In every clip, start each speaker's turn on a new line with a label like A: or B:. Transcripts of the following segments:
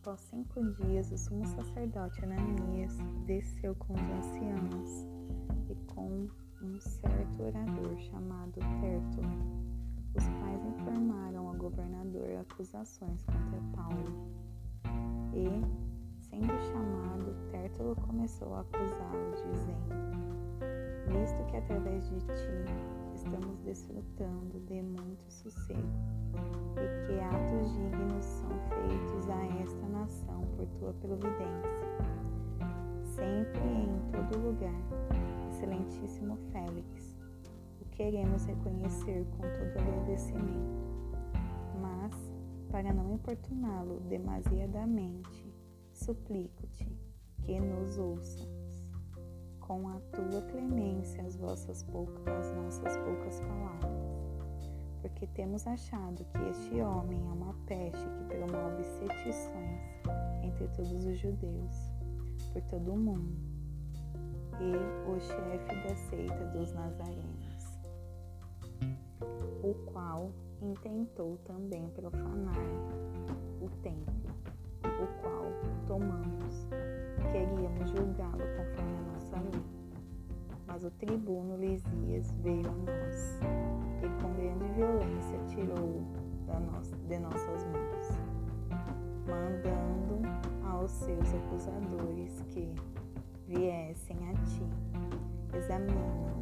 A: Após cinco dias, o sumo sacerdote Ananias desceu com os anciãos e com um certo orador chamado Tértulo, os quais informaram ao governador acusações contra Paulo. E, sendo chamado, Tértulo começou a acusá-lo, dizendo: Visto que através de ti estamos desfrutando de muito sossego, por tua providência. Sempre e em todo lugar, excelentíssimo Félix, o queremos reconhecer com todo agradecimento. Mas, para não importuná-lo demasiadamente, suplico-te que nos ouça com a tua clemência as, vossas poucas, as nossas poucas palavras, porque temos achado que este homem é uma peste que promove sedições todos os judeus, por todo o mundo, e o chefe da seita dos nazarenos, o qual intentou também profanar o templo, o qual tomamos. Queríamos julgá-lo conforme a nossa lei. Mas o tribuno Lisias veio a nós e com grande violência tirou-o de nossas mãos, mandando aos seus acusadores que viessem a ti. Examina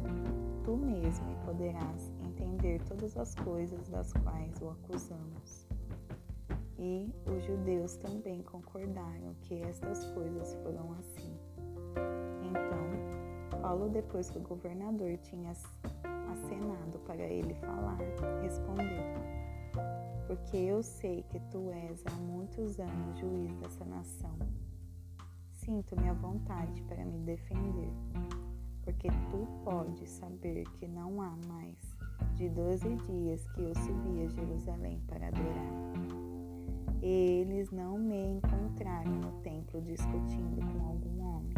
A: tu mesmo e poderás entender todas as coisas das quais o acusamos. E os judeus também concordaram que estas coisas foram assim. Então, Paulo, depois que o governador tinha acenado para ele falar, respondeu: Porque eu sei que tu és há muitos anos juiz dessa nação. Sinto-me à vontade para me defender, porque tu podes saber que não há mais de doze dias que eu subi a Jerusalém para adorar eles não me encontraram no templo discutindo com algum homem,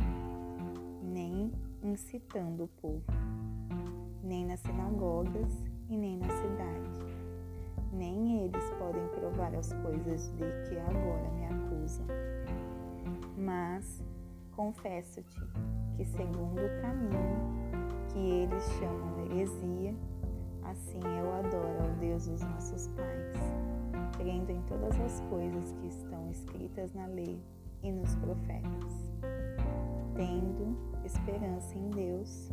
A: nem incitando o povo, nem nas sinagogas e nem na cidade. Nem eles podem provar as coisas de que agora me acusam. Mas confesso-te que, segundo o caminho que eles chamam heresia, assim eu adoro ao Deus dos nossos pais crendo em todas as coisas que estão escritas na lei e nos profetas, tendo esperança em Deus,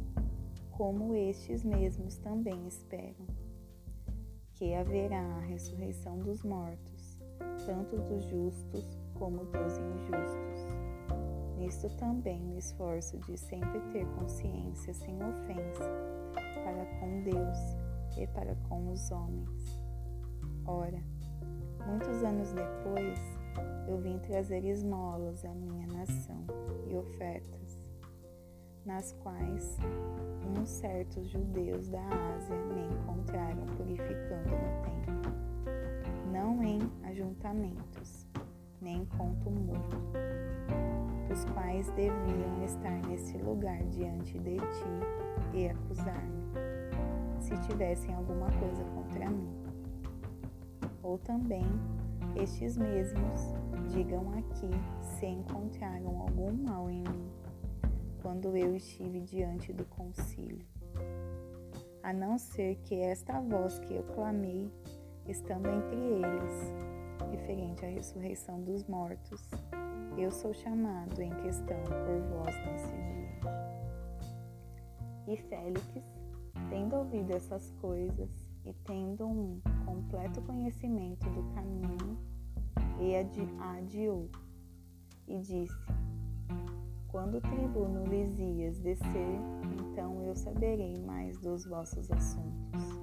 A: como estes mesmos também esperam, que haverá a ressurreição dos mortos, tanto dos justos como dos injustos. Nisto também me esforço de sempre ter consciência sem ofensa para com Deus e para com os homens. Ora, Muitos anos depois, eu vim trazer esmolas à minha nação e ofertas, nas quais uns certos judeus da Ásia me encontraram purificando no templo, não em ajuntamentos, nem com tumulto, os quais deviam estar nesse lugar diante de ti e acusar-me, se tivessem alguma coisa contra mim. Ou também estes mesmos digam aqui se encontraram algum mal em mim, quando eu estive diante do concílio. A não ser que esta voz que eu clamei, estando entre eles, referente à ressurreição dos mortos, eu sou chamado em questão por vós nesse dia. E Félix, tendo ouvido essas coisas e tendo um completo conhecimento do caminho, e adiou e disse: Quando o tribuno Lisias descer, então eu saberei mais dos vossos assuntos.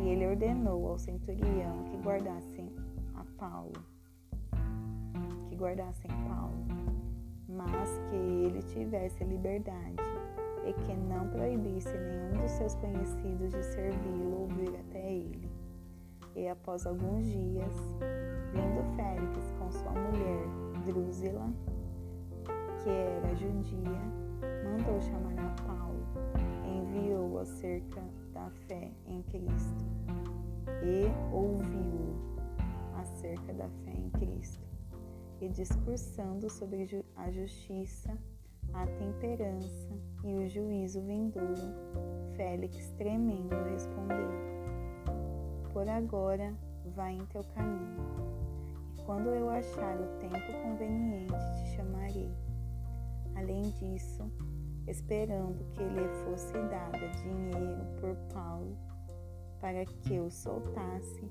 A: E ele ordenou ao centurião que guardassem a Paulo, que guardassem Paulo, mas que ele tivesse liberdade e que não proibisse nenhum dos seus conhecidos de servi-lo ou vir até ele. E após alguns dias, vindo Félix com sua mulher Drúzila, que era judia, mandou chamar a Paulo, enviou-o acerca da fé em Cristo e ouviu-o acerca da fé em Cristo. e discursando sobre a justiça, a temperança e o juízo vindouro, Félix, tremendo, respondeu: Por agora, vai em teu caminho, e quando eu achar o tempo conveniente, te chamarei. Além disso, esperando que lhe fosse dada dinheiro por Paulo para que o soltasse,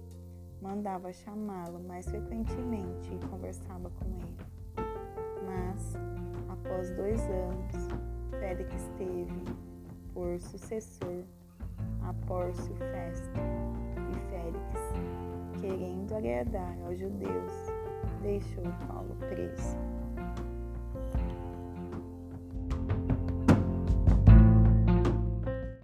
A: mandava chamá-lo mais frequentemente e conversava com ele. Mas, após dois anos, Félix teve por sucessor a Pórcio Festo, e Félix, querendo agradar aos judeus, deixou Paulo preso.